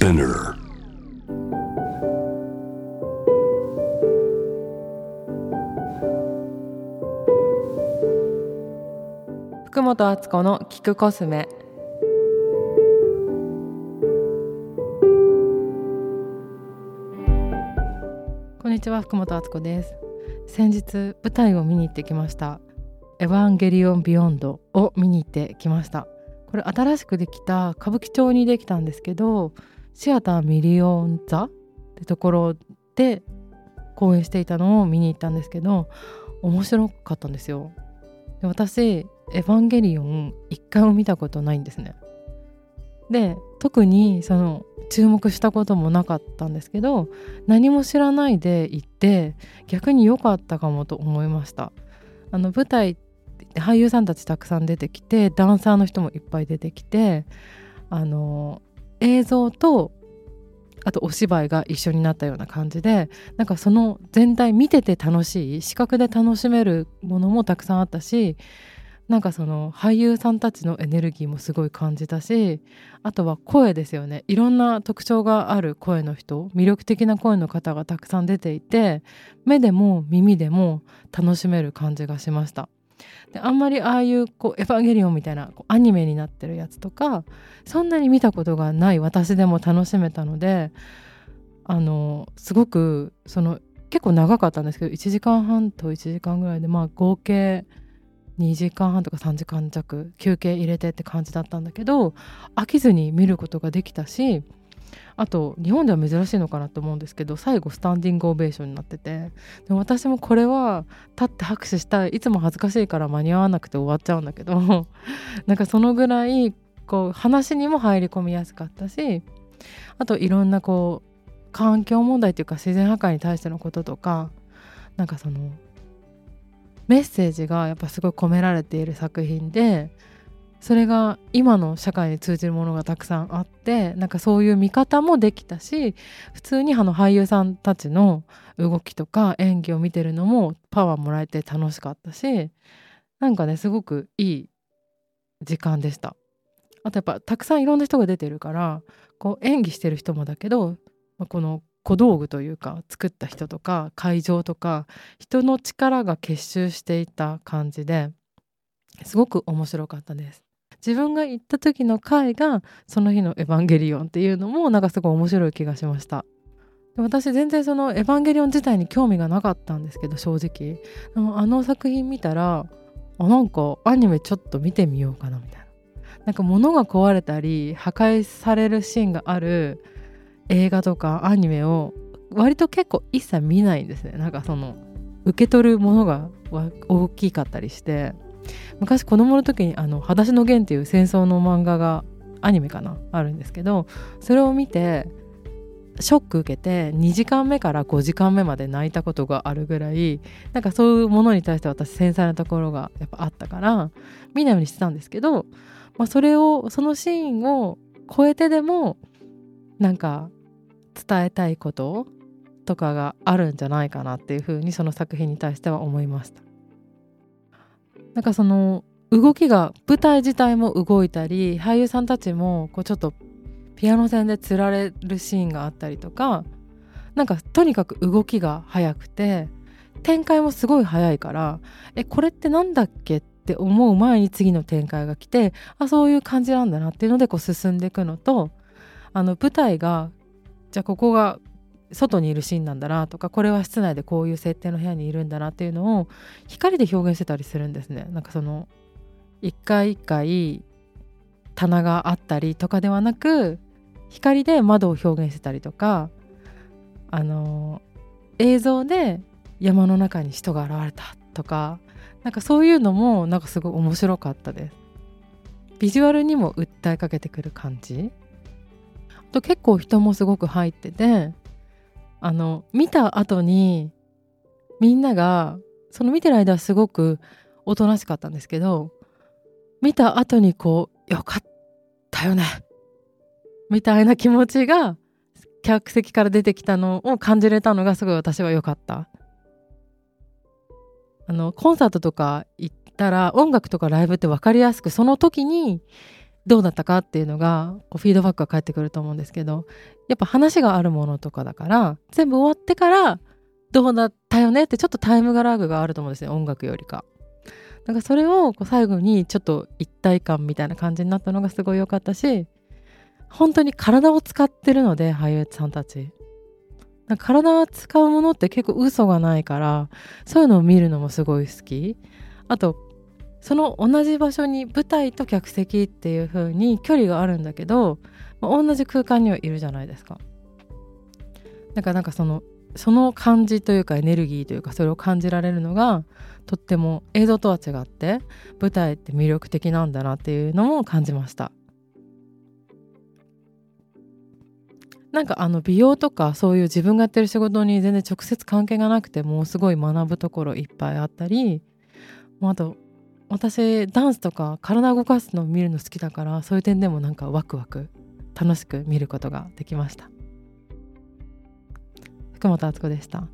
Spinner. 福本敦子の聞くコスメこんにちは福本敦子です先日舞台を見に行ってきましたエヴァンゲリオンビヨンドを見に行ってきましたこれ新しくできた歌舞伎町にできたんですけどシアターミリオン座ってところで公演していたのを見に行ったんですけど面白かったんですよ。で私エヴァンゲリオン一回も見たことないんですね。で特にその注目したこともなかったんですけど何も知らないで行って逆に良かったかもと思いました。あの舞台俳優さんたちたくさん出てきてダンサーの人もいっぱい出てきてあの映像とあとお芝居が一緒になったような感じでなんかその全体見てて楽しい視覚で楽しめるものもたくさんあったしなんかその俳優さんたちのエネルギーもすごい感じたしあとは声ですよね。いろんな特徴がある声の人魅力的な声の方がたくさん出ていて目でも耳でも楽しめる感じがしました。であんまりああいうこうエヴァンゲリオンみたいなこうアニメになってるやつとかそんなに見たことがない私でも楽しめたのであのすごくその結構長かったんですけど1時間半と1時間ぐらいでまあ合計2時間半とか3時間弱休憩入れてって感じだったんだけど飽きずに見ることができたしあと日本では珍しいのかなと思うんですけど最後スタンディングオベーションになってて。でも私もこれは立って拍手したい。いつも恥ずかしいから間に合わなくて終わっちゃうんだけど。なんかそのぐらいこう話にも入り込みやすかったしあといろんなこう環境問題っていうか自然破壊に対してのこととかなんかそのメッセージがやっぱすごい込められている作品でそれが今の社会に通じるものがたくさんあってなんかそういう見方もできたし普通にあの俳優さんたちの動きとか演技を見てるのもパワーもらえて楽しかったしなんかねすごくいい時間でした。あとやっぱたくさんいろんな人が出てるからこう演技してる人もだけどまあこの小道具というか作った人とか会場とか人の力が結集していた感じですごく面白かったです。自分が行った時の回がその日の「エヴァンゲリオン」っていうのもなんかすごい面白い気がしました。私全然その「エヴァンゲリオン」自体に興味がなかったんですけど正直。あの作品見たらあなんかアニメちょっと見てみようかなみたいな。なんか物が壊れたり破壊されるシーンがある映画とかアニメを割と結構一切見ないんですね。なんかその受け取るものが大きかったりして。昔子供の時に「あの裸足の弦」っていう戦争の漫画がアニメかなあるんですけどそれを見てショック受けて2時間目から5時間目まで泣いたことがあるぐらいなんかそういうものに対して私繊細なところがやっぱあったから見ないようにしてたんですけど、まあ、それをそのシーンを超えてでもなんか伝えたいこととかがあるんじゃないかなっていうふうにその作品に対しては思いました。なんかその動きが舞台自体も動いたり俳優さんたちもこうちょっとピアノ線でつられるシーンがあったりとかなんかとにかく動きが速くて展開もすごい速いからえこれって何だっけって思う前に次の展開が来てあそういう感じなんだなっていうのでこう進んでいくのとあの舞台がじゃあここが外にいるシーンなんだなとかこれは室内でこういう設定の部屋にいるんだなっていうのを光で表現してたりするんですね。なんかその一回一回棚があったりとかではなく光で窓を表現してたりとかあの映像で山の中に人が現れたとかなんかそういうのもなんかすごい面白かったです。ビジュアルにも訴えかけてくる感じ。と結構人もすごく入っててあの見た後にみんながその見てる間はすごくおとなしかったんですけど見た後にこうよかったよねみたいな気持ちが客席から出てきたのを感じれたのがすごい私は良かった。あのコンサートとか行ったら音楽とかライブって分かりやすくその時にどうだったかっていうのがこうフィードバックが返ってくると思うんですけどやっぱ話があるものとかだから全部終わってからどうだったよねってちょっとタイムがラグがあると思うんですね音楽よりか。なんかそれをこう最後にちょっと一体感みたいな感じになったのがすごい良かったし本当に体を使ってるので俳優さんたち。体を使うものって結構嘘がないからそういうのを見るのもすごい好き。あとその同じ場所に舞台と客席っていう風に距離があるんだけど、まあ、同じ空間にはいるじゃないですか。だかなんかそのその感じというかエネルギーというかそれを感じられるのがとっても映像とは違って舞台って魅力的なんだなっていうのも感じましたなんかあの美容とかそういう自分がやってる仕事に全然直接関係がなくてもすごい学ぶところいっぱいあったりあと私ダンスとか体動かすのを見るの好きだからそういう点でもなんかワクワク楽しく見ることができました福本敦子でした。